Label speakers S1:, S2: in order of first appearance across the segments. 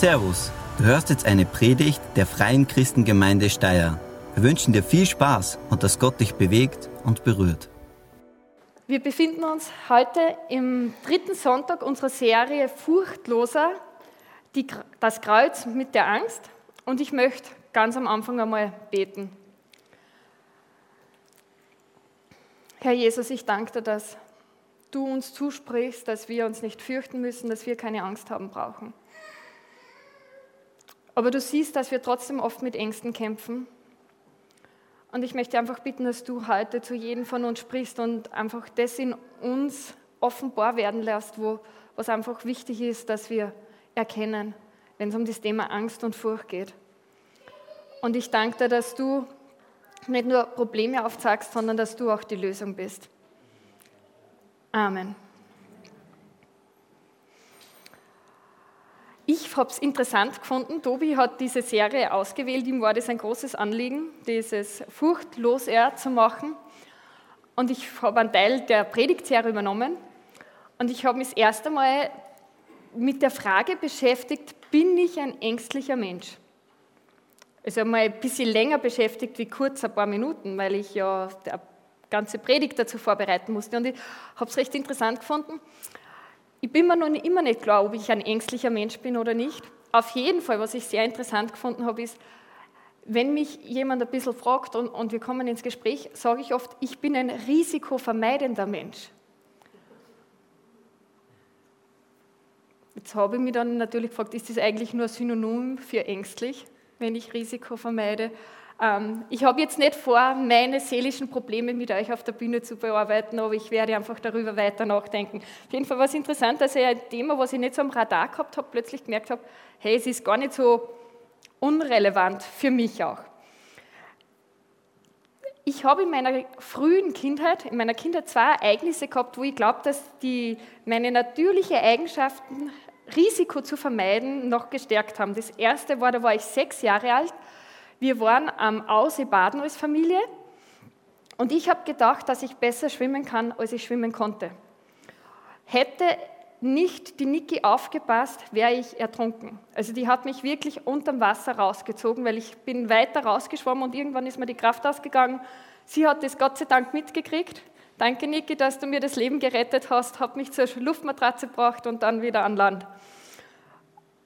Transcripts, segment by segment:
S1: Servus, du hörst jetzt eine Predigt der Freien Christengemeinde Steyr. Wir wünschen dir viel Spaß und dass Gott dich bewegt und berührt.
S2: Wir befinden uns heute im dritten Sonntag unserer Serie Furchtloser, die, das Kreuz mit der Angst. Und ich möchte ganz am Anfang einmal beten. Herr Jesus, ich danke dir, dass du uns zusprichst, dass wir uns nicht fürchten müssen, dass wir keine Angst haben brauchen. Aber du siehst, dass wir trotzdem oft mit Ängsten kämpfen. Und ich möchte einfach bitten, dass du heute zu jedem von uns sprichst und einfach das in uns offenbar werden lässt, wo, was einfach wichtig ist, dass wir erkennen, wenn es um das Thema Angst und Furcht geht. Und ich danke dir, dass du nicht nur Probleme aufzeigst, sondern dass du auch die Lösung bist. Amen. Ich habe es interessant gefunden. Tobi hat diese Serie ausgewählt. Ihm war das ein großes Anliegen, dieses furchtlos er zu machen. Und ich habe einen Teil der Predigtserie übernommen. Und ich habe mich das erste Mal mit der Frage beschäftigt: Bin ich ein ängstlicher Mensch? Also mal ein bisschen länger beschäftigt wie kurz ein paar Minuten, weil ich ja der ganze Predigt dazu vorbereiten musste. Und ich habe es recht interessant gefunden. Ich bin mir noch immer nicht klar, ob ich ein ängstlicher Mensch bin oder nicht. Auf jeden Fall, was ich sehr interessant gefunden habe, ist, wenn mich jemand ein bisschen fragt und, und wir kommen ins Gespräch, sage ich oft, ich bin ein risikovermeidender Mensch. Jetzt habe ich mich dann natürlich gefragt, ist das eigentlich nur ein Synonym für ängstlich, wenn ich Risiko vermeide? Ähm, ich habe jetzt nicht vor, meine seelischen Probleme mit euch auf der Bühne zu bearbeiten, aber ich werde einfach darüber weiter nachdenken. Auf jeden Fall war es interessant, dass ich ein Thema, was ich nicht so am Radar gehabt habe, plötzlich gemerkt habe, hey, es ist gar nicht so unrelevant für mich auch. Ich habe in meiner frühen Kindheit, in meiner Kindheit zwei Ereignisse gehabt, wo ich glaube, dass die, meine natürlichen Eigenschaften, Risiko zu vermeiden, noch gestärkt haben. Das erste war, da war ich sechs Jahre alt wir waren am Aussee baden als Familie und ich habe gedacht, dass ich besser schwimmen kann, als ich schwimmen konnte. Hätte nicht die Niki aufgepasst, wäre ich ertrunken. Also die hat mich wirklich unterm Wasser rausgezogen, weil ich bin weiter rausgeschwommen und irgendwann ist mir die Kraft ausgegangen. Sie hat das Gott sei Dank mitgekriegt. Danke, Niki, dass du mir das Leben gerettet hast, hat mich zur Luftmatratze gebracht und dann wieder an Land.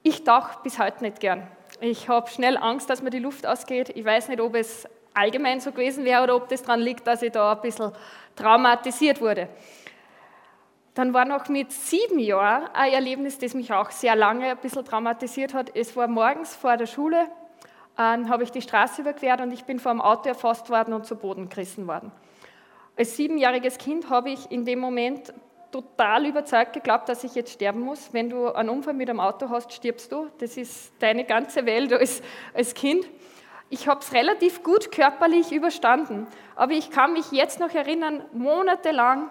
S2: Ich tauche bis heute nicht gern. Ich habe schnell Angst, dass mir die Luft ausgeht. Ich weiß nicht, ob es allgemein so gewesen wäre oder ob das daran liegt, dass ich da ein bisschen traumatisiert wurde. Dann war noch mit sieben Jahren ein Erlebnis, das mich auch sehr lange ein bisschen traumatisiert hat. Es war morgens vor der Schule, ähm, habe ich die Straße überquert und ich bin vor dem Auto erfasst worden und zu Boden gerissen worden. Als siebenjähriges Kind habe ich in dem Moment total überzeugt geglaubt, dass ich jetzt sterben muss. Wenn du einen Unfall mit einem Auto hast, stirbst du. Das ist deine ganze Welt als, als Kind. Ich habe es relativ gut körperlich überstanden. Aber ich kann mich jetzt noch erinnern, monatelang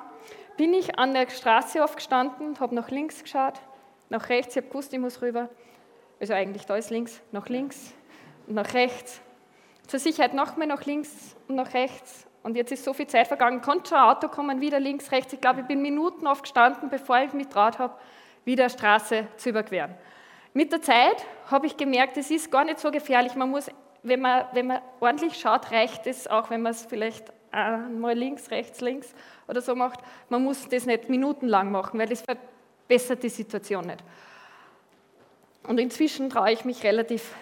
S2: bin ich an der Straße aufgestanden, habe nach links geschaut, nach rechts, ich habe gewusst, ich muss rüber. Also eigentlich da ist links, nach links, nach rechts. Zur Sicherheit noch mehr nach links und nach rechts und jetzt ist so viel Zeit vergangen, konnte schon ein Auto kommen, wieder links, rechts. Ich glaube, ich bin Minuten aufgestanden, bevor ich mich traut habe, wieder Straße zu überqueren. Mit der Zeit habe ich gemerkt, es ist gar nicht so gefährlich. Man muss, wenn man, wenn man ordentlich schaut, reicht es, auch wenn man es vielleicht mal links, rechts, links oder so macht. Man muss das nicht minutenlang machen, weil das verbessert die Situation nicht. Und inzwischen traue ich mich relativ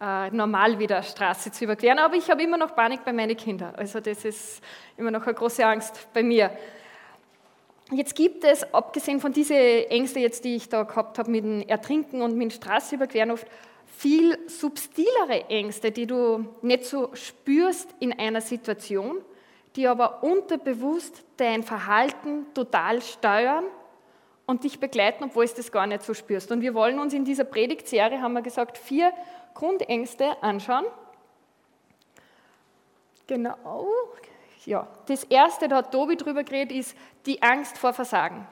S2: äh, normal wieder Straße zu überqueren. Aber ich habe immer noch Panik bei meinen Kindern. Also das ist immer noch eine große Angst bei mir. Jetzt gibt es, abgesehen von diesen Ängsten, jetzt, die ich da gehabt habe mit dem Ertrinken und mit dem Straße überqueren, oft viel subtilere Ängste, die du nicht so spürst in einer Situation, die aber unterbewusst dein Verhalten total steuern und dich begleiten, obwohl du das gar nicht so spürst. Und wir wollen uns in dieser Predigtserie, haben wir gesagt, vier Grundängste anschauen. Genau. Ja, das erste, da hat Tobi drüber geredet, ist die Angst vor Versagen.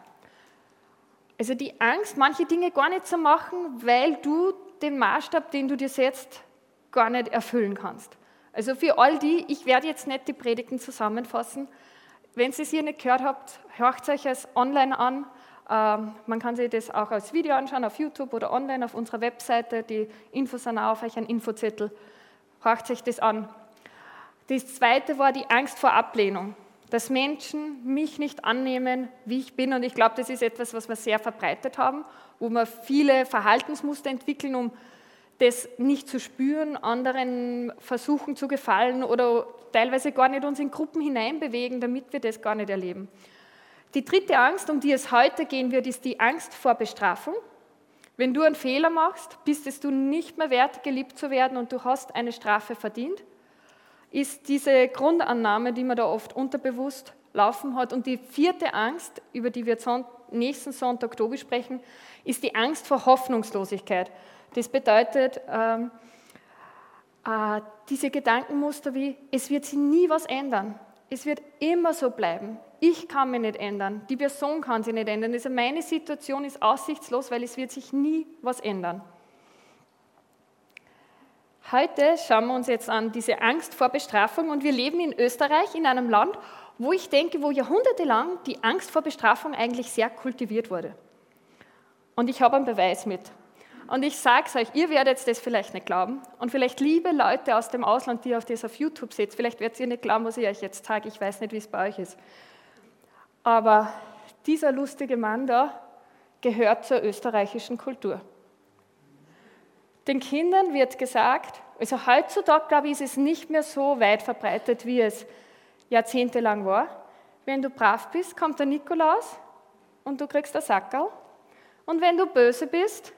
S2: Also die Angst, manche Dinge gar nicht zu machen, weil du den Maßstab, den du dir setzt, gar nicht erfüllen kannst. Also für all die, ich werde jetzt nicht die Predigten zusammenfassen. Wenn ihr es hier nicht gehört habt, hört euch es online an man kann sich das auch als Video anschauen auf YouTube oder online auf unserer Webseite. Die Infos sind auch auf euch ein Infozettel. Hört sich das an. Das zweite war die Angst vor Ablehnung, dass Menschen mich nicht annehmen, wie ich bin. Und ich glaube, das ist etwas, was wir sehr verbreitet haben, wo wir viele Verhaltensmuster entwickeln, um das nicht zu spüren, anderen versuchen zu gefallen oder teilweise gar nicht uns in Gruppen hineinbewegen, damit wir das gar nicht erleben. Die dritte Angst, um die es heute gehen wird, ist die Angst vor Bestrafung. Wenn du einen Fehler machst, bist es du nicht mehr wert, geliebt zu werden und du hast eine Strafe verdient, ist diese Grundannahme, die man da oft unterbewusst laufen hat. Und die vierte Angst, über die wir nächsten Sonntag Oktober sprechen, ist die Angst vor Hoffnungslosigkeit. Das bedeutet, ähm, äh, diese Gedankenmuster wie, es wird sich nie was ändern. Es wird immer so bleiben. Ich kann mich nicht ändern. Die Person kann sich nicht ändern. Also meine Situation ist aussichtslos, weil es wird sich nie was ändern. Heute schauen wir uns jetzt an diese Angst vor Bestrafung und wir leben in Österreich, in einem Land, wo ich denke, wo jahrhundertelang die Angst vor Bestrafung eigentlich sehr kultiviert wurde. Und ich habe einen Beweis mit. Und ich sage es euch, ihr werdet das vielleicht nicht glauben. Und vielleicht liebe Leute aus dem Ausland, die ihr das auf YouTube seht, vielleicht werdet ihr nicht glauben, was ich euch jetzt sage. Ich weiß nicht, wie es bei euch ist. Aber dieser lustige Mann da gehört zur österreichischen Kultur. Den Kindern wird gesagt, also heutzutage, glaube ich, ist es nicht mehr so weit verbreitet, wie es jahrzehntelang war. Wenn du brav bist, kommt der Nikolaus und du kriegst ein Sackerl. Und wenn du böse bist,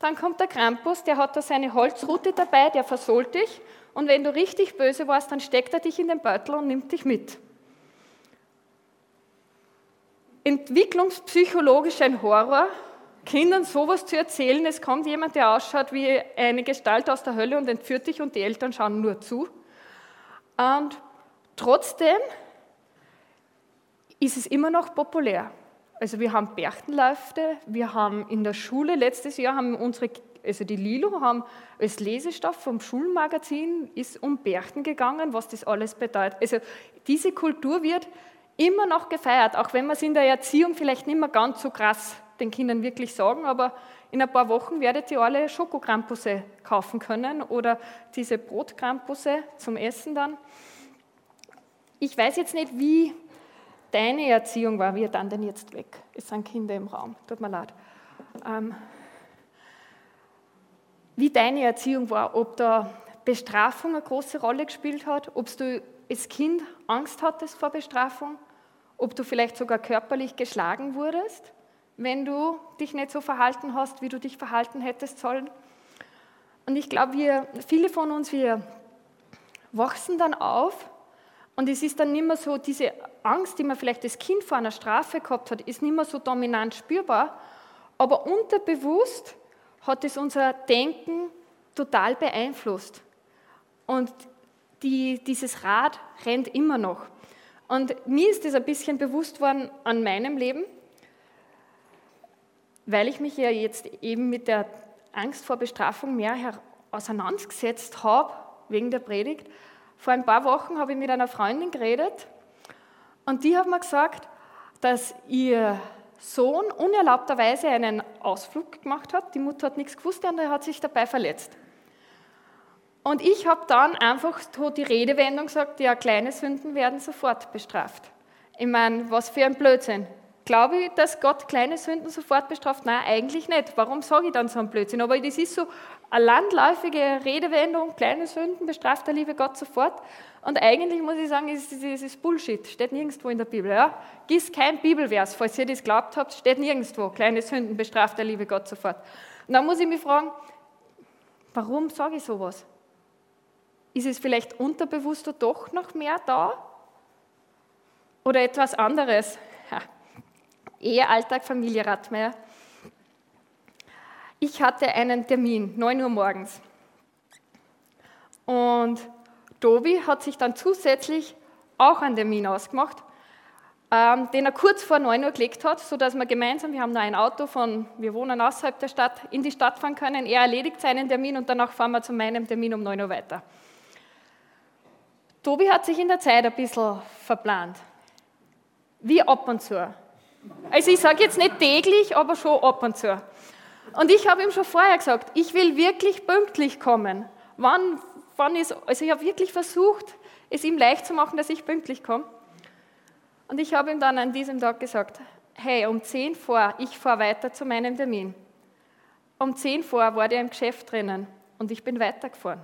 S2: dann kommt der Krampus, der hat da seine Holzrute dabei, der versohlt dich. Und wenn du richtig böse warst, dann steckt er dich in den Beutel und nimmt dich mit. Entwicklungspsychologisch ein Horror, Kindern sowas zu erzählen, es kommt jemand, der ausschaut wie eine Gestalt aus der Hölle und entführt dich und die Eltern schauen nur zu. Und trotzdem ist es immer noch populär. Also wir haben Berchtenläufe, wir haben in der Schule, letztes Jahr haben unsere, also die Lilo haben als Lesestoff vom Schulmagazin ist um Berchten gegangen, was das alles bedeutet. Also diese Kultur wird immer noch gefeiert, auch wenn man es in der Erziehung vielleicht nicht mehr ganz so krass den Kindern wirklich sagen, aber in ein paar Wochen werdet ihr alle Schokokrampusse kaufen können oder diese Brotkrampusse zum Essen dann. Ich weiß jetzt nicht, wie deine Erziehung war, wir dann denn jetzt weg? Es sind Kinder im Raum, tut mir leid. Ähm, wie deine Erziehung war, ob da Bestrafung eine große Rolle gespielt hat, ob du als Kind Angst hattest vor Bestrafung, ob du vielleicht sogar körperlich geschlagen wurdest, wenn du dich nicht so verhalten hast, wie du dich verhalten hättest sollen. Und ich glaube, wir, viele von uns, wir wachsen dann auf und es ist dann nicht mehr so, diese Angst, die man vielleicht als Kind vor einer Strafe gehabt hat, ist nicht mehr so dominant spürbar, aber unterbewusst hat es unser Denken total beeinflusst. Und die, dieses Rad rennt immer noch. Und mir ist das ein bisschen bewusst worden an meinem Leben, weil ich mich ja jetzt eben mit der Angst vor Bestrafung mehr auseinandergesetzt habe, wegen der Predigt, vor ein paar Wochen habe ich mit einer Freundin geredet und die hat mir gesagt, dass ihr Sohn unerlaubterweise einen Ausflug gemacht hat. Die Mutter hat nichts gewusst und er hat sich dabei verletzt. Und ich habe dann einfach die Redewendung gesagt, ja, kleine Sünden werden sofort bestraft. Ich meine, was für ein Blödsinn. Glaube ich, dass Gott kleine Sünden sofort bestraft? Nein, eigentlich nicht. Warum sage ich dann so einen Blödsinn? Aber das ist so eine landläufige Redewendung, kleine Sünden bestraft der liebe Gott sofort. Und eigentlich muss ich sagen, ist das Bullshit, steht nirgendwo in der Bibel. Ja? Gieß kein Bibelvers, falls ihr das glaubt habt, steht nirgendwo, kleine Sünden bestraft der liebe Gott sofort. Und dann muss ich mich fragen, warum sage ich sowas? Ist es vielleicht unterbewusster doch noch mehr da? Oder etwas anderes? Ehe, Alltag, Familie, Radmeier. Ich hatte einen Termin, 9 Uhr morgens. Und Tobi hat sich dann zusätzlich auch einen Termin ausgemacht, ähm, den er kurz vor 9 Uhr gelegt hat, sodass wir gemeinsam, wir haben da ein Auto von, wir wohnen außerhalb der Stadt, in die Stadt fahren können. Er erledigt seinen Termin und danach fahren wir zu meinem Termin um 9 Uhr weiter. Tobi hat sich in der Zeit ein bisschen verplant. Wie ab und zu. Also ich sage jetzt nicht täglich, aber schon ab und zu. Und ich habe ihm schon vorher gesagt, ich will wirklich pünktlich kommen. Wann, wann ist, also ich habe wirklich versucht, es ihm leicht zu machen, dass ich pünktlich komme. Und ich habe ihm dann an diesem Tag gesagt, hey, um 10 vor, ich fahre weiter zu meinem Termin. Um 10 vor war der im Geschäft drinnen und ich bin weitergefahren.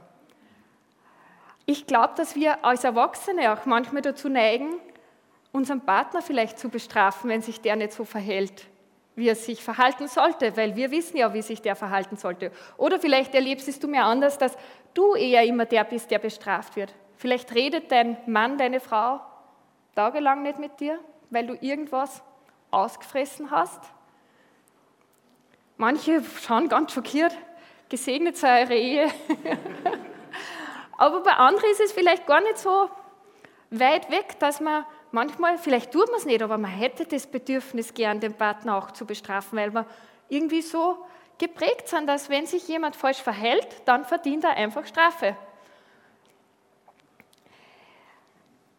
S2: Ich glaube, dass wir als Erwachsene auch manchmal dazu neigen, unseren Partner vielleicht zu bestrafen, wenn sich der nicht so verhält, wie er sich verhalten sollte, weil wir wissen ja, wie sich der verhalten sollte. Oder vielleicht erlebst du mir anders, dass du eher immer der bist, der bestraft wird. Vielleicht redet dein Mann, deine Frau tagelang nicht mit dir, weil du irgendwas ausgefressen hast. Manche schauen ganz schockiert, gesegnet sei eure Ehe. Aber bei anderen ist es vielleicht gar nicht so weit weg, dass man manchmal, vielleicht tut man es nicht, aber man hätte das Bedürfnis gern, den Partner auch zu bestrafen, weil wir irgendwie so geprägt sind, dass wenn sich jemand falsch verhält, dann verdient er einfach Strafe.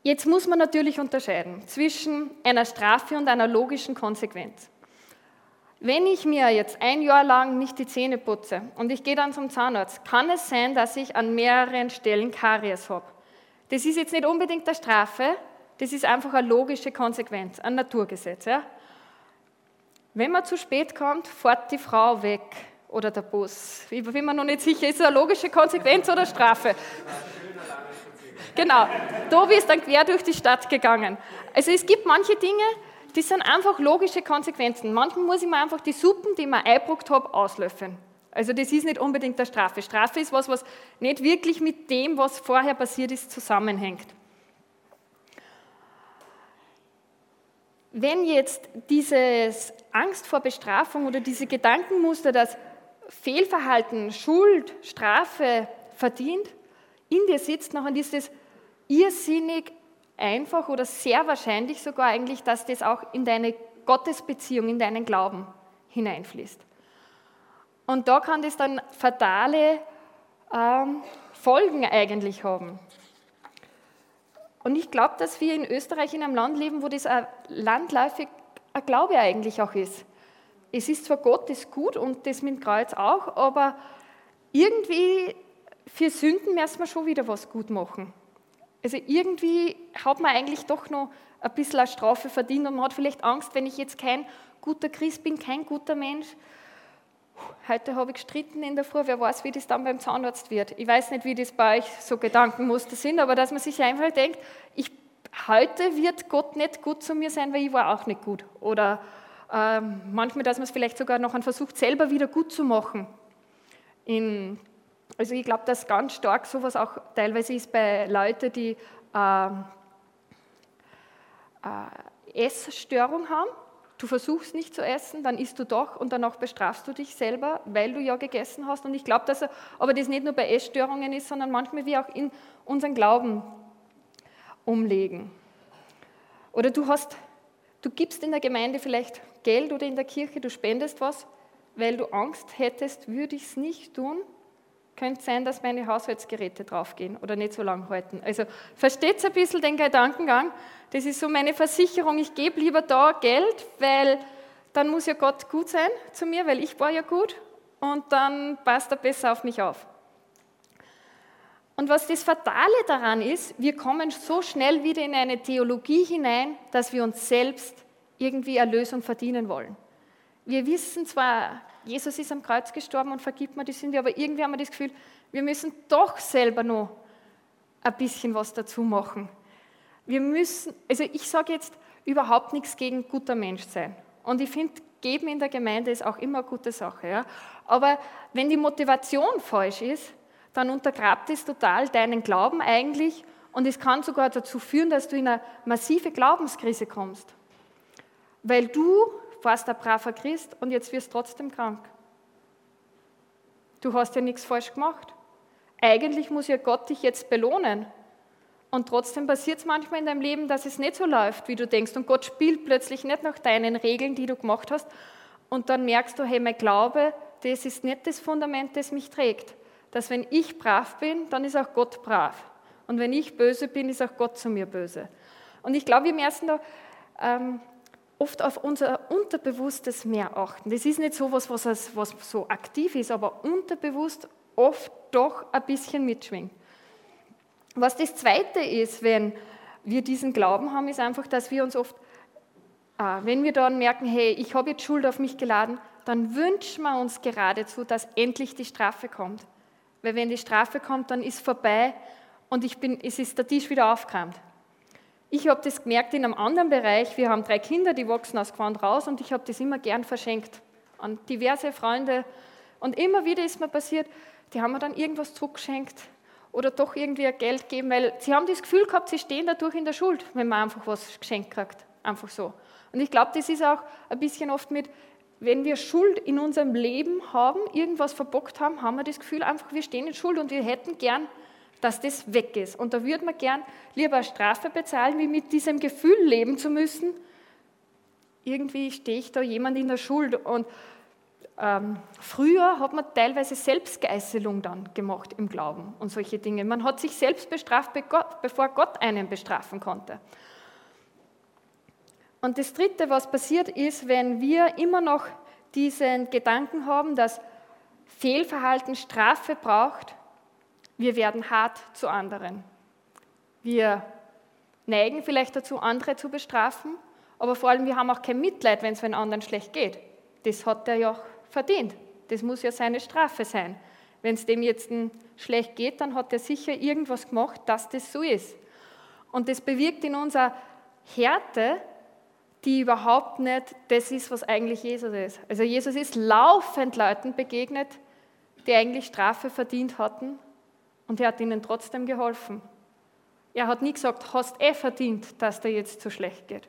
S2: Jetzt muss man natürlich unterscheiden zwischen einer Strafe und einer logischen Konsequenz. Wenn ich mir jetzt ein Jahr lang nicht die Zähne putze und ich gehe dann zum Zahnarzt, kann es sein, dass ich an mehreren Stellen Karies habe. Das ist jetzt nicht unbedingt eine Strafe, das ist einfach eine logische Konsequenz, ein Naturgesetz. Ja? Wenn man zu spät kommt, fährt die Frau weg oder der Bus. Ich bin mir noch nicht sicher, ist es eine logische Konsequenz oder Strafe? Genau, Tobi ist dann quer durch die Stadt gegangen. Also es gibt manche Dinge, die sind einfach logische Konsequenzen. Manchmal muss ich mir einfach die Suppen, die ich mir eingebrockt habe, auslöffeln. Also das ist nicht unbedingt eine Strafe. Strafe ist was, was nicht wirklich mit dem, was vorher passiert ist, zusammenhängt. Wenn jetzt dieses Angst vor Bestrafung oder diese Gedankenmuster, dass Fehlverhalten, Schuld, Strafe verdient, in dir sitzt, dann ist es irrsinnig einfach oder sehr wahrscheinlich sogar eigentlich, dass das auch in deine Gottesbeziehung, in deinen Glauben hineinfließt. Und da kann das dann fatale ähm, Folgen eigentlich haben. Und ich glaube, dass wir in Österreich in einem Land leben, wo das ein landläufig ein Glaube eigentlich auch ist. Es ist zwar Gott das gut und das mit dem Kreuz auch, aber irgendwie für Sünden müssen wir schon wieder was gut machen. Also irgendwie hat man eigentlich doch noch ein bisschen eine Strafe verdient und man hat vielleicht Angst, wenn ich jetzt kein guter Christ bin, kein guter Mensch, Heute habe ich gestritten in der Früh, wer weiß, wie das dann beim Zahnarzt wird. Ich weiß nicht, wie das bei euch so Gedankenmuster sind, aber dass man sich einfach denkt, ich, heute wird Gott nicht gut zu mir sein, weil ich war auch nicht gut. Oder äh, manchmal, dass man es vielleicht sogar noch versucht, selber wieder gut zu machen. In, also ich glaube, dass ganz stark sowas auch teilweise ist bei Leuten, die äh, äh, Essstörung haben Du versuchst nicht zu essen, dann isst du doch und danach bestrafst du dich selber, weil du ja gegessen hast. Und ich glaube, dass er, aber das nicht nur bei Essstörungen ist, sondern manchmal wie auch in unseren Glauben umlegen. Oder du hast, du gibst in der Gemeinde vielleicht Geld oder in der Kirche, du spendest was, weil du Angst hättest, würde ich es nicht tun, könnte sein, dass meine Haushaltsgeräte draufgehen oder nicht so lang halten. Also versteht ein bisschen den Gedankengang. Das ist so meine Versicherung, ich gebe lieber da Geld, weil dann muss ja Gott gut sein zu mir, weil ich war ja gut und dann passt er besser auf mich auf. Und was das Fatale daran ist, wir kommen so schnell wieder in eine Theologie hinein, dass wir uns selbst irgendwie Erlösung verdienen wollen. Wir wissen zwar, Jesus ist am Kreuz gestorben und vergibt mir die Sünde, aber irgendwie haben wir das Gefühl, wir müssen doch selber noch ein bisschen was dazu machen. Wir müssen, also ich sage jetzt überhaupt nichts gegen guter Mensch sein. Und ich finde, geben in der Gemeinde ist auch immer eine gute Sache. Ja? Aber wenn die Motivation falsch ist, dann untergrabt es total deinen Glauben eigentlich und es kann sogar dazu führen, dass du in eine massive Glaubenskrise kommst. Weil du warst ein braver Christ und jetzt wirst du trotzdem krank. Du hast ja nichts falsch gemacht. Eigentlich muss ja Gott dich jetzt belohnen. Und trotzdem passiert es manchmal in deinem Leben, dass es nicht so läuft, wie du denkst. Und Gott spielt plötzlich nicht nach deinen Regeln, die du gemacht hast. Und dann merkst du, hey, mein Glaube, das ist nicht das Fundament, das mich trägt. Dass wenn ich brav bin, dann ist auch Gott brav. Und wenn ich böse bin, ist auch Gott zu mir böse. Und ich glaube, wir müssen da ähm, oft auf unser Unterbewusstes mehr achten. Das ist nicht so was, was, was so aktiv ist, aber unterbewusst oft doch ein bisschen mitschwingt. Was das Zweite ist, wenn wir diesen Glauben haben, ist einfach, dass wir uns oft, äh, wenn wir dann merken, hey, ich habe jetzt Schuld auf mich geladen, dann wünschen wir uns geradezu, dass endlich die Strafe kommt. Weil wenn die Strafe kommt, dann ist vorbei und ich bin, es ist der Tisch wieder aufgeräumt. Ich habe das gemerkt in einem anderen Bereich. Wir haben drei Kinder, die wachsen aus Quant raus und ich habe das immer gern verschenkt an diverse Freunde. Und immer wieder ist mir passiert, die haben mir dann irgendwas zurückgeschenkt oder doch irgendwie Geld gegeben, weil sie haben das Gefühl gehabt, sie stehen dadurch in der Schuld, wenn man einfach was geschenkt kriegt. Einfach so. Und ich glaube, das ist auch ein bisschen oft mit, wenn wir Schuld in unserem Leben haben, irgendwas verbockt haben, haben wir das Gefühl einfach, wir stehen in Schuld und wir hätten gern dass das weg ist. Und da würde man gern lieber Strafe bezahlen, wie mit diesem Gefühl leben zu müssen. Irgendwie stehe ich da jemand in der Schuld. Und ähm, früher hat man teilweise Selbstgeißelung dann gemacht im Glauben und solche Dinge. Man hat sich selbst bestraft, bevor Gott einen bestrafen konnte. Und das Dritte, was passiert ist, wenn wir immer noch diesen Gedanken haben, dass Fehlverhalten Strafe braucht, wir werden hart zu anderen. Wir neigen vielleicht dazu, andere zu bestrafen, aber vor allem wir haben auch kein Mitleid, wenn es einem anderen schlecht geht. Das hat er ja verdient. Das muss ja seine Strafe sein. Wenn es dem jetzt schlecht geht, dann hat er sicher irgendwas gemacht, dass das so ist. Und das bewirkt in unserer Härte, die überhaupt nicht das ist, was eigentlich Jesus ist. Also Jesus ist laufend Leuten begegnet, die eigentlich Strafe verdient hatten und er hat ihnen trotzdem geholfen. Er hat nie gesagt, hast eh verdient, dass dir jetzt so schlecht geht.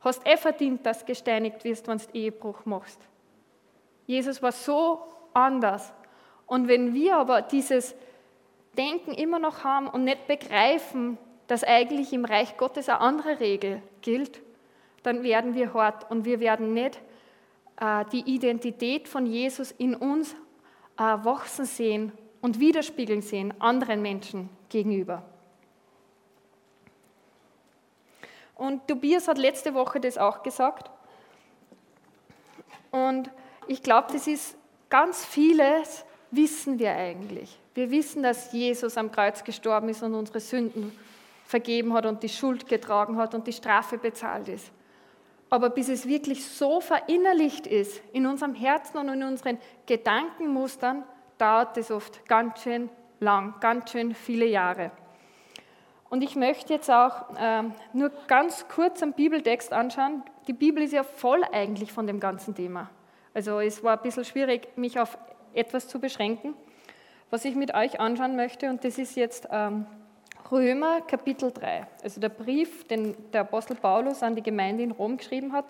S2: Hast eh verdient, dass gesteinigt wirst, wenn du Ehebruch machst. Jesus war so anders. Und wenn wir aber dieses Denken immer noch haben und nicht begreifen, dass eigentlich im Reich Gottes eine andere Regel gilt, dann werden wir hart und wir werden nicht äh, die Identität von Jesus in uns äh, wachsen sehen und widerspiegeln sehen anderen Menschen gegenüber. Und Tobias hat letzte Woche das auch gesagt. Und ich glaube, das ist ganz vieles, wissen wir eigentlich. Wir wissen, dass Jesus am Kreuz gestorben ist und unsere Sünden vergeben hat und die Schuld getragen hat und die Strafe bezahlt ist. Aber bis es wirklich so verinnerlicht ist in unserem Herzen und in unseren Gedankenmustern, dauert es oft ganz schön lang, ganz schön viele Jahre. Und ich möchte jetzt auch äh, nur ganz kurz einen Bibeltext anschauen. Die Bibel ist ja voll eigentlich von dem ganzen Thema. Also es war ein bisschen schwierig, mich auf etwas zu beschränken. Was ich mit euch anschauen möchte, und das ist jetzt ähm, Römer Kapitel 3, also der Brief, den der Apostel Paulus an die Gemeinde in Rom geschrieben hat.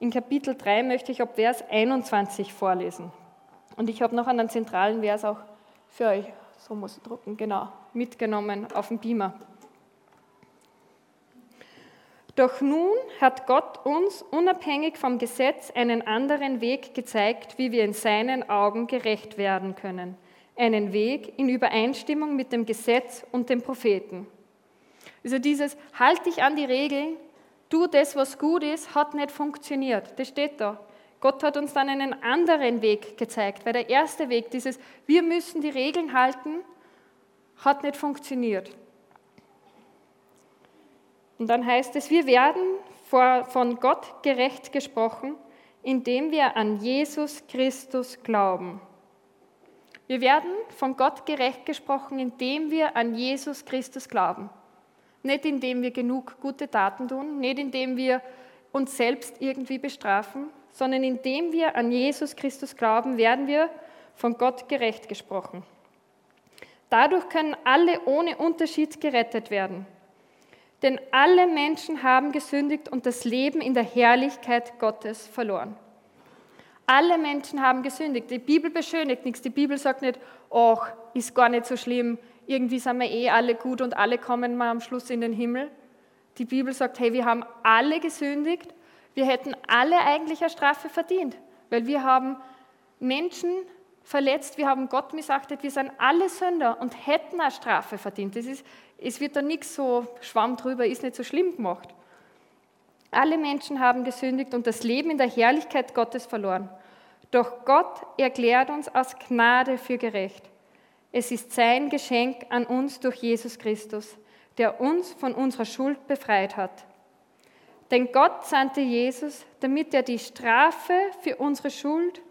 S2: In Kapitel 3 möchte ich ab Vers 21 vorlesen. Und ich habe noch einen zentralen Vers auch für euch, so muss ich drucken, genau, mitgenommen auf dem Beamer. Doch nun hat Gott uns unabhängig vom Gesetz einen anderen Weg gezeigt, wie wir in seinen Augen gerecht werden können. Einen Weg in Übereinstimmung mit dem Gesetz und den Propheten. Also dieses, halt dich an die Regeln, tu das, was gut ist, hat nicht funktioniert. Das steht da. Gott hat uns dann einen anderen Weg gezeigt, weil der erste Weg, dieses Wir müssen die Regeln halten, hat nicht funktioniert. Und dann heißt es, wir werden von Gott gerecht gesprochen, indem wir an Jesus Christus glauben. Wir werden von Gott gerecht gesprochen, indem wir an Jesus Christus glauben. Nicht indem wir genug gute Taten tun, nicht indem wir uns selbst irgendwie bestrafen, sondern indem wir an Jesus Christus glauben, werden wir von Gott gerecht gesprochen. Dadurch können alle ohne Unterschied gerettet werden. Denn alle Menschen haben gesündigt und das Leben in der Herrlichkeit Gottes verloren. Alle Menschen haben gesündigt. Die Bibel beschönigt nichts. Die Bibel sagt nicht, ach, ist gar nicht so schlimm, irgendwie sind wir eh alle gut und alle kommen mal am Schluss in den Himmel. Die Bibel sagt, hey, wir haben alle gesündigt wir hätten alle eigentlich eine Strafe verdient, weil wir haben Menschen verletzt, wir haben Gott missachtet, wir sind alle Sünder und hätten eine Strafe verdient. Das ist, es wird da nichts so Schwamm drüber, ist nicht so schlimm gemacht. Alle Menschen haben gesündigt und das Leben in der Herrlichkeit Gottes verloren. Doch Gott erklärt uns aus Gnade für gerecht. Es ist sein Geschenk an uns durch Jesus Christus, der uns von unserer Schuld befreit hat. Denn Gott sandte Jesus, damit er die Strafe für unsere Schuld,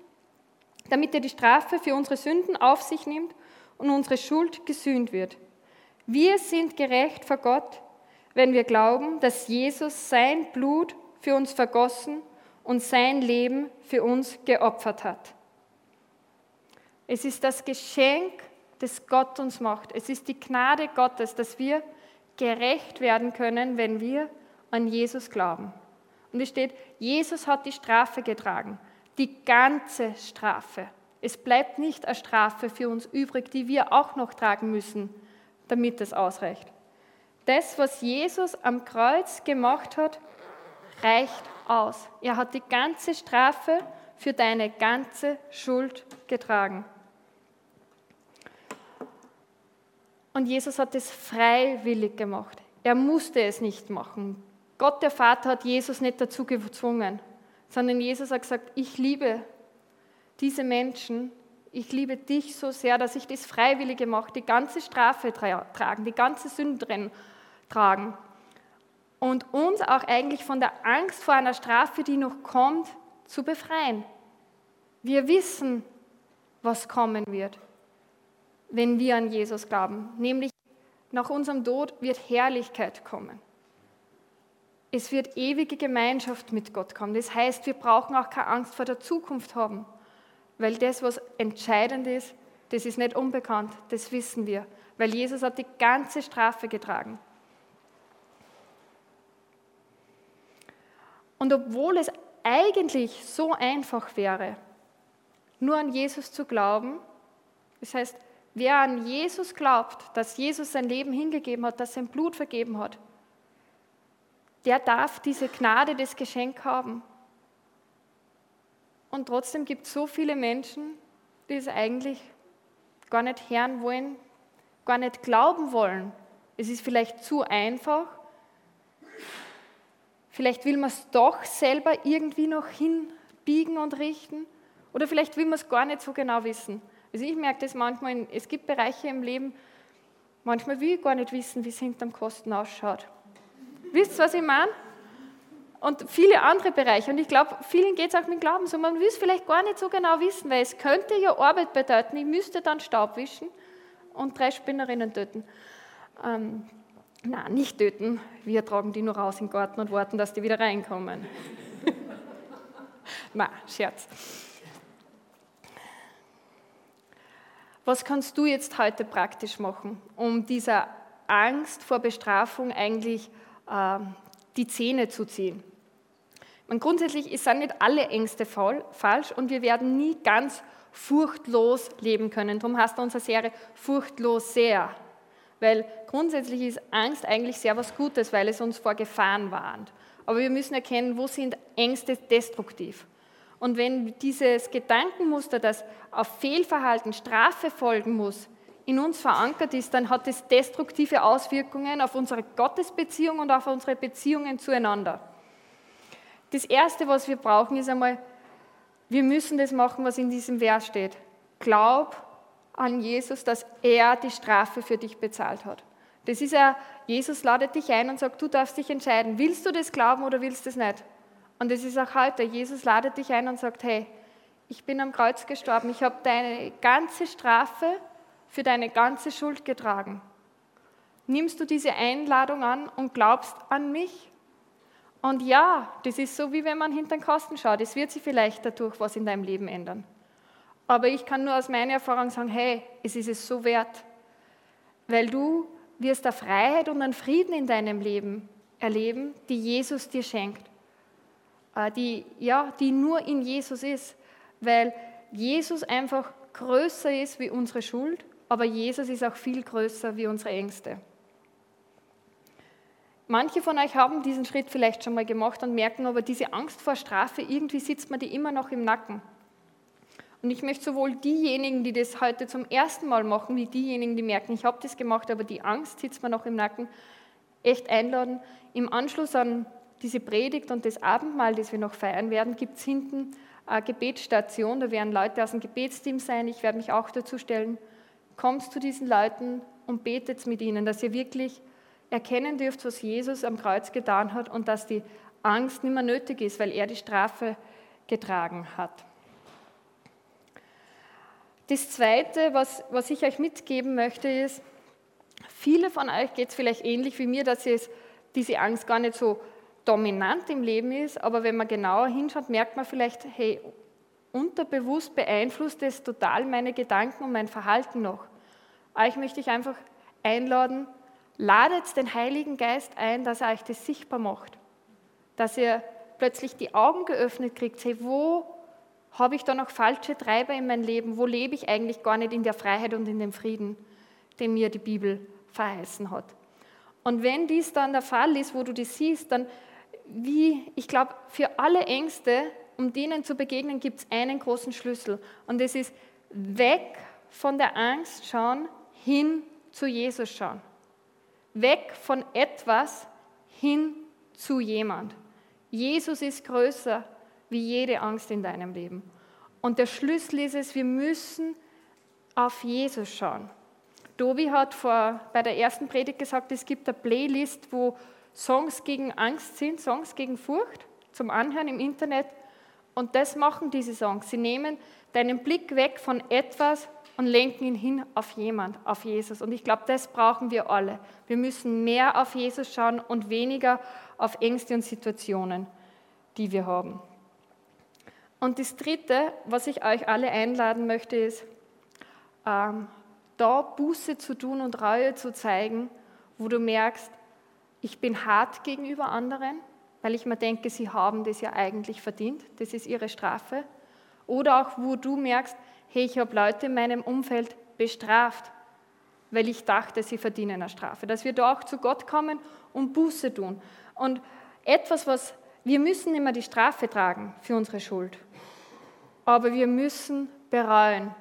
S2: damit er die Strafe für unsere Sünden auf sich nimmt und unsere Schuld gesühnt wird. Wir sind gerecht vor Gott, wenn wir glauben, dass Jesus sein Blut für uns vergossen und sein Leben für uns geopfert hat. Es ist das Geschenk, das Gott uns macht. Es ist die Gnade Gottes, dass wir gerecht werden können, wenn wir an Jesus glauben. Und es steht, Jesus hat die Strafe getragen, die ganze Strafe. Es bleibt nicht eine Strafe für uns übrig, die wir auch noch tragen müssen, damit es ausreicht. Das, was Jesus am Kreuz gemacht hat, reicht aus. Er hat die ganze Strafe für deine ganze Schuld getragen. Und Jesus hat es freiwillig gemacht. Er musste es nicht machen. Gott der Vater hat Jesus nicht dazu gezwungen, sondern Jesus hat gesagt, ich liebe diese Menschen, ich liebe dich so sehr, dass ich das freiwillig gemacht, die ganze Strafe tragen, die ganze Sünde tragen. Und uns auch eigentlich von der Angst vor einer Strafe, die noch kommt, zu befreien. Wir wissen, was kommen wird, wenn wir an Jesus glauben. Nämlich nach unserem Tod wird Herrlichkeit kommen. Es wird ewige Gemeinschaft mit Gott kommen. Das heißt, wir brauchen auch keine Angst vor der Zukunft haben, weil das, was entscheidend ist, das ist nicht unbekannt, das wissen wir, weil Jesus hat die ganze Strafe getragen. Und obwohl es eigentlich so einfach wäre, nur an Jesus zu glauben, das heißt, wer an Jesus glaubt, dass Jesus sein Leben hingegeben hat, dass sein Blut vergeben hat, der darf diese Gnade, das Geschenk haben. Und trotzdem gibt es so viele Menschen, die es eigentlich gar nicht hören wollen, gar nicht glauben wollen. Es ist vielleicht zu einfach. Vielleicht will man es doch selber irgendwie noch hinbiegen und richten. Oder vielleicht will man es gar nicht so genau wissen. Also ich merke das manchmal, es gibt Bereiche im Leben, manchmal will ich gar nicht wissen, wie es hinterm Kosten ausschaut. Wisst ihr, was ich meine? Und viele andere Bereiche. Und ich glaube, vielen geht es auch mit Glauben so. Man will es vielleicht gar nicht so genau wissen, weil es könnte ja Arbeit bedeuten. Ich müsste dann Staub wischen und drei Spinnerinnen töten. Ähm, nein, nicht töten. Wir tragen die nur raus in den Garten und warten, dass die wieder reinkommen. Na, Scherz. Was kannst du jetzt heute praktisch machen, um dieser Angst vor Bestrafung eigentlich zu die Zähne zu ziehen. Man, grundsätzlich sind nicht alle Ängste falsch und wir werden nie ganz furchtlos leben können. Darum heißt unsere Serie furchtlos sehr. Weil grundsätzlich ist Angst eigentlich sehr was Gutes, weil es uns vor Gefahren warnt. Aber wir müssen erkennen, wo sind Ängste destruktiv. Und wenn dieses Gedankenmuster, das auf Fehlverhalten Strafe folgen muss, in uns verankert ist, dann hat es destruktive Auswirkungen auf unsere Gottesbeziehung und auf unsere Beziehungen zueinander. Das Erste, was wir brauchen, ist einmal, wir müssen das machen, was in diesem Vers steht. Glaub an Jesus, dass er die Strafe für dich bezahlt hat. Das ist ja, Jesus ladet dich ein und sagt, du darfst dich entscheiden, willst du das glauben oder willst du das nicht? Und das ist auch heute, Jesus ladet dich ein und sagt, hey, ich bin am Kreuz gestorben, ich habe deine ganze Strafe für deine ganze Schuld getragen. Nimmst du diese Einladung an und glaubst an mich? Und ja, das ist so, wie wenn man hinter den Kasten schaut. Es wird sich vielleicht dadurch was in deinem Leben ändern. Aber ich kann nur aus meiner Erfahrung sagen, hey, es ist es so wert, weil du wirst eine Freiheit und einen Frieden in deinem Leben erleben, die Jesus dir schenkt. Äh, die, ja, die nur in Jesus ist, weil Jesus einfach größer ist wie unsere Schuld aber Jesus ist auch viel größer wie unsere Ängste. Manche von euch haben diesen Schritt vielleicht schon mal gemacht und merken aber, diese Angst vor Strafe, irgendwie sitzt man die immer noch im Nacken. Und ich möchte sowohl diejenigen, die das heute zum ersten Mal machen, wie diejenigen, die merken, ich habe das gemacht, aber die Angst sitzt mir noch im Nacken, echt einladen, im Anschluss an diese Predigt und das Abendmahl, das wir noch feiern werden, gibt es hinten eine Gebetsstation. Da werden Leute aus dem Gebetsteam sein. Ich werde mich auch dazu stellen. Kommt zu diesen Leuten und betet mit ihnen, dass ihr wirklich erkennen dürft, was Jesus am Kreuz getan hat und dass die Angst nicht mehr nötig ist, weil er die Strafe getragen hat. Das Zweite, was, was ich euch mitgeben möchte, ist, viele von euch geht es vielleicht ähnlich wie mir, dass es, diese Angst gar nicht so dominant im Leben ist, aber wenn man genauer hinschaut, merkt man vielleicht, hey, unterbewusst beeinflusst es total meine Gedanken und mein Verhalten noch. Euch möchte ich einfach einladen, ladet den Heiligen Geist ein, dass er euch das sichtbar macht. Dass ihr plötzlich die Augen geöffnet kriegt, hey, wo habe ich da noch falsche Treiber in meinem Leben? Wo lebe ich eigentlich gar nicht in der Freiheit und in dem Frieden, den mir die Bibel verheißen hat? Und wenn dies dann der Fall ist, wo du das siehst, dann wie, ich glaube, für alle Ängste, um denen zu begegnen, gibt es einen großen Schlüssel. Und das ist weg von der Angst schauen, hin zu Jesus schauen. Weg von etwas hin zu jemand. Jesus ist größer wie jede Angst in deinem Leben. Und der Schlüssel ist es, wir müssen auf Jesus schauen. Dobi hat vor, bei der ersten Predigt gesagt, es gibt eine Playlist, wo Songs gegen Angst sind, Songs gegen Furcht zum Anhören im Internet. Und das machen diese Songs. Sie nehmen deinen Blick weg von etwas und lenken ihn hin auf jemand, auf Jesus. Und ich glaube, das brauchen wir alle. Wir müssen mehr auf Jesus schauen und weniger auf Ängste und Situationen, die wir haben. Und das Dritte, was ich euch alle einladen möchte, ist, ähm, da Buße zu tun und Reue zu zeigen, wo du merkst, ich bin hart gegenüber anderen, weil ich mir denke, sie haben das ja eigentlich verdient, das ist ihre Strafe. Oder auch, wo du merkst, hey, ich habe Leute in meinem Umfeld bestraft, weil ich dachte, sie verdienen eine Strafe. Dass wir da auch zu Gott kommen und Buße tun. Und etwas, was wir müssen mehr die Strafe tragen für unsere Schuld aber wir müssen bereuen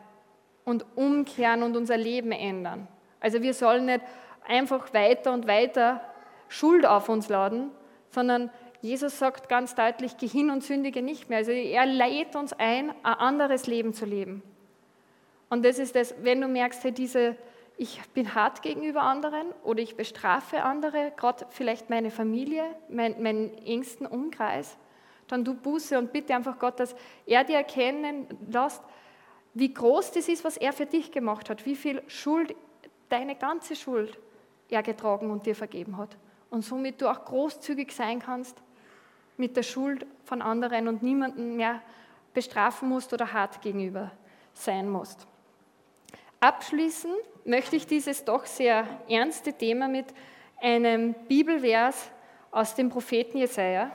S2: und umkehren und unser Leben ändern. Also wir sollen nicht einfach weiter und weiter Schuld auf uns laden, sondern Jesus sagt ganz deutlich, geh hin und sündige nicht mehr. Also er lädt uns ein, ein anderes Leben zu leben. Und das ist das, wenn du merkst, hey, diese, ich bin hart gegenüber anderen oder ich bestrafe andere, gerade vielleicht meine Familie, mein, meinen engsten Umkreis, dann du Buße und bitte einfach Gott, dass er dir erkennen lässt, wie groß das ist, was er für dich gemacht hat, wie viel Schuld, deine ganze Schuld er getragen und dir vergeben hat. Und somit du auch großzügig sein kannst mit der Schuld von anderen und niemanden mehr bestrafen musst oder hart gegenüber sein musst. Abschließen möchte ich dieses doch sehr ernste Thema mit einem Bibelvers aus dem Propheten Jesaja.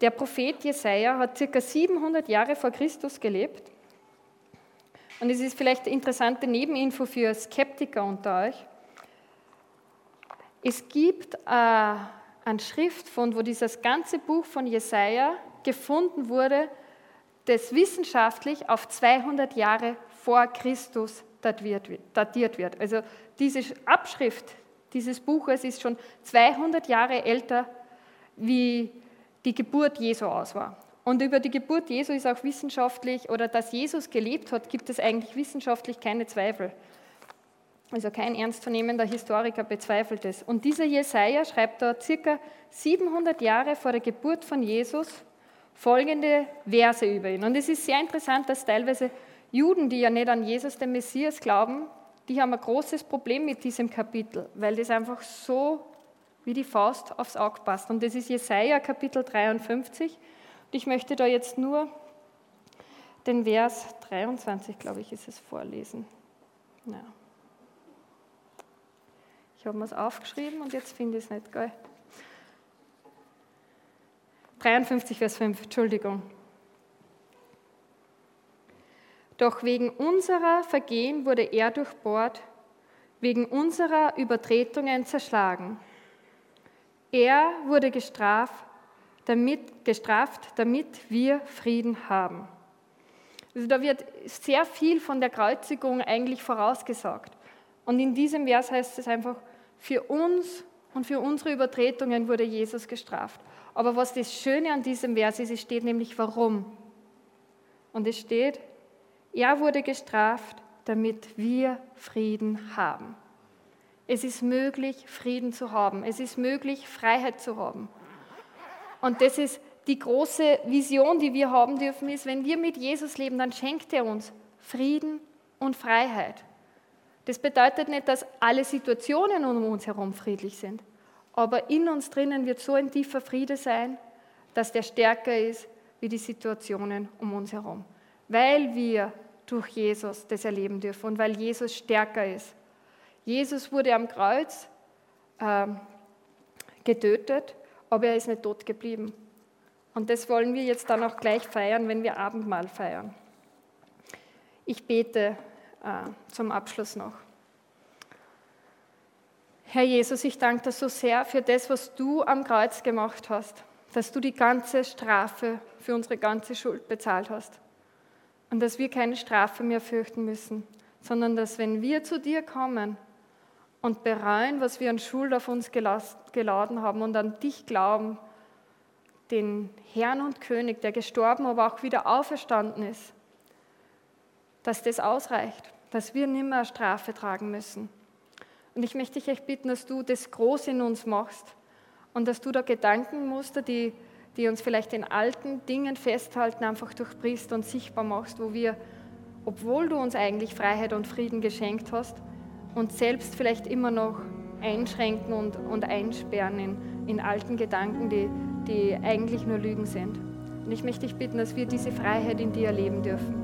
S2: Der Prophet Jesaja hat circa 700 Jahre vor Christus gelebt. Und es ist vielleicht eine interessante Nebeninfo für Skeptiker unter euch. Es gibt äh, einen Schriftfund, wo dieses ganze Buch von Jesaja gefunden wurde, das wissenschaftlich auf 200 Jahre vor Christus datiert wird. Also diese Abschrift dieses Buches ist schon 200 Jahre älter wie die Geburt Jesu aus war. Und über die Geburt Jesu ist auch wissenschaftlich, oder dass Jesus gelebt hat, gibt es eigentlich wissenschaftlich keine Zweifel. Also kein ernstzunehmender Historiker bezweifelt es. Und dieser Jesaja schreibt da circa 700 Jahre vor der Geburt von Jesus folgende Verse über ihn. Und es ist sehr interessant, dass teilweise Juden, die ja nicht an Jesus, den Messias, glauben, die haben ein großes Problem mit diesem Kapitel, weil das einfach so wie die Faust aufs Auge passt. Und das ist Jesaja Kapitel 53. Und ich möchte da jetzt nur den Vers 23, glaube ich, ist es vorlesen. Ja. Ich habe mir es aufgeschrieben und jetzt finde ich es nicht, geil. 53, Vers 5, Entschuldigung. Doch wegen unserer Vergehen wurde er durchbohrt, wegen unserer Übertretungen zerschlagen. Er wurde gestraft damit, gestraft, damit wir Frieden haben. Also da wird sehr viel von der Kreuzigung eigentlich vorausgesagt. Und in diesem Vers heißt es einfach, für uns und für unsere Übertretungen wurde Jesus gestraft. Aber was das Schöne an diesem Vers ist, es steht nämlich warum. Und es steht, er wurde gestraft, damit wir Frieden haben. Es ist möglich, Frieden zu haben. Es ist möglich, Freiheit zu haben. Und das ist die große Vision, die wir haben dürfen, ist, wenn wir mit Jesus leben, dann schenkt er uns Frieden und Freiheit. Das bedeutet nicht, dass alle Situationen um uns herum friedlich sind, aber in uns drinnen wird so ein tiefer Friede sein, dass der stärker ist wie die Situationen um uns herum, weil wir durch Jesus das erleben dürfen und weil Jesus stärker ist. Jesus wurde am Kreuz äh, getötet, aber er ist nicht tot geblieben. Und das wollen wir jetzt dann auch gleich feiern, wenn wir Abendmahl feiern. Ich bete zum Abschluss noch. Herr Jesus, ich danke dir so sehr für das, was du am Kreuz gemacht hast, dass du die ganze Strafe für unsere ganze Schuld bezahlt hast und dass wir keine Strafe mehr fürchten müssen, sondern dass wenn wir zu dir kommen und bereuen, was wir an Schuld auf uns geladen haben und an dich glauben, den Herrn und König, der gestorben, aber auch wieder auferstanden ist, dass das ausreicht, dass wir nicht mehr Strafe tragen müssen. Und ich möchte dich echt bitten, dass du das groß in uns machst und dass du da Gedankenmuster, die, die uns vielleicht in alten Dingen festhalten, einfach durchbrichst und sichtbar machst, wo wir, obwohl du uns eigentlich Freiheit und Frieden geschenkt hast, uns selbst vielleicht immer noch einschränken und, und einsperren in, in alten Gedanken, die, die eigentlich nur Lügen sind. Und ich möchte dich bitten, dass wir diese Freiheit in dir erleben dürfen.